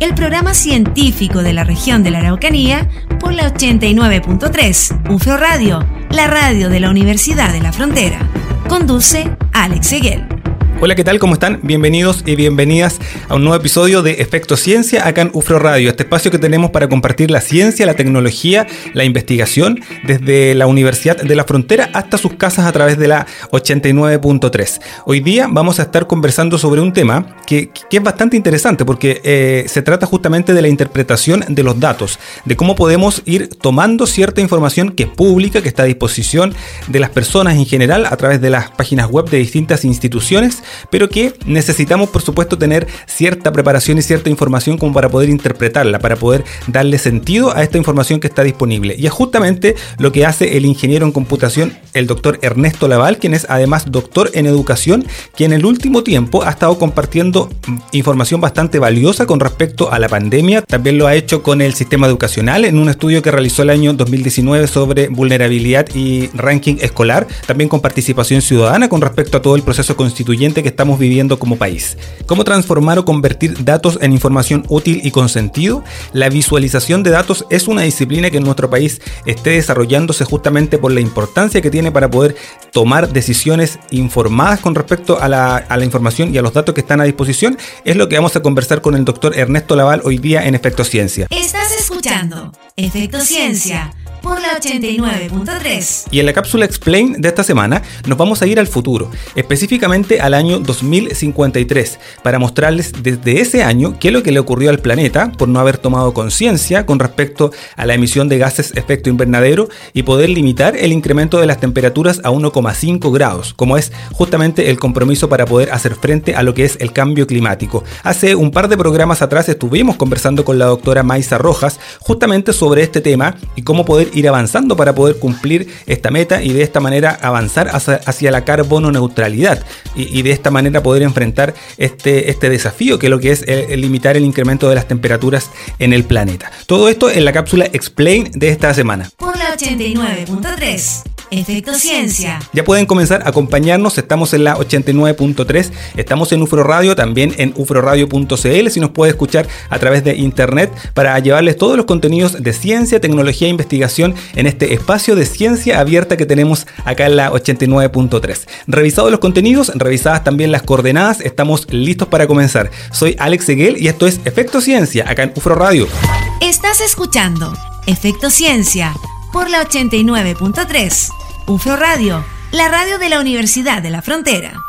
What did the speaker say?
el programa científico de la región de la Araucanía por la 89.3 UFRO Radio, la radio de la Universidad de la Frontera. Conduce Alex Seguel. Hola, ¿qué tal? ¿Cómo están? Bienvenidos y bienvenidas a un nuevo episodio de Efecto Ciencia acá en UFRO Radio, este espacio que tenemos para compartir la ciencia, la tecnología, la investigación desde la Universidad de la Frontera hasta sus casas a través de la 89.3. Hoy día vamos a estar conversando sobre un tema que, es bastante interesante porque eh, se trata justamente de la interpretación de los datos, de cómo podemos ir tomando cierta información que es pública, que está a disposición de las personas en general a través de las páginas web de distintas instituciones pero que necesitamos por supuesto tener cierta preparación y cierta información como para poder interpretarla, para poder darle sentido a esta información que está disponible. Y es justamente lo que hace el ingeniero en computación, el doctor Ernesto Laval, quien es además doctor en educación, que en el último tiempo ha estado compartiendo información bastante valiosa con respecto a la pandemia. También lo ha hecho con el sistema educacional en un estudio que realizó el año 2019 sobre vulnerabilidad y ranking escolar, también con participación ciudadana con respecto a todo el proceso constituyente que estamos viviendo como país. ¿Cómo transformar o convertir datos en información útil y con sentido? La visualización de datos es una disciplina que en nuestro país esté desarrollándose justamente por la importancia que tiene para poder tomar decisiones informadas con respecto a la, a la información y a los datos que están a disposición. Es lo que vamos a conversar con el doctor Ernesto Laval hoy día en Efecto Ciencia. Estás escuchando Efecto Ciencia por la 89.3. Y en la cápsula Explain de esta semana nos vamos a ir al futuro, específicamente al año 2053, para mostrarles desde ese año qué es lo que le ocurrió al planeta por no haber tomado conciencia con respecto a la emisión de gases efecto invernadero y poder limitar el incremento de las temperaturas a 1,5 grados, como es justamente el compromiso para poder hacer frente a lo que es el cambio climático. Hace un par de programas atrás estuvimos conversando con la doctora Maisa Rojas justamente sobre este tema y cómo poder ir avanzando para poder cumplir esta meta y de esta manera avanzar hacia, la carbono neutralidad y, de esta manera poder enfrentar este, este desafío que es lo que es limitar el incremento de las temperaturas en el planeta. Todo esto en la cápsula Explain de esta semana. Por la 89.3. Efecto Ciencia. Ya pueden comenzar a acompañarnos, estamos en la 89.3, estamos en UFRO Radio, también en ufroradio.cl, si nos puede escuchar a través de internet para llevarles todos los contenidos de ciencia, tecnología e investigación en este espacio de ciencia abierta que tenemos acá en la 89.3. Revisados los contenidos, revisadas también las coordenadas, estamos listos para comenzar. Soy Alex Seguel y esto es Efecto Ciencia acá en UFRO Radio. Estás escuchando Efecto Ciencia por la 89.3. UFRO Radio, la radio de la Universidad de la Frontera.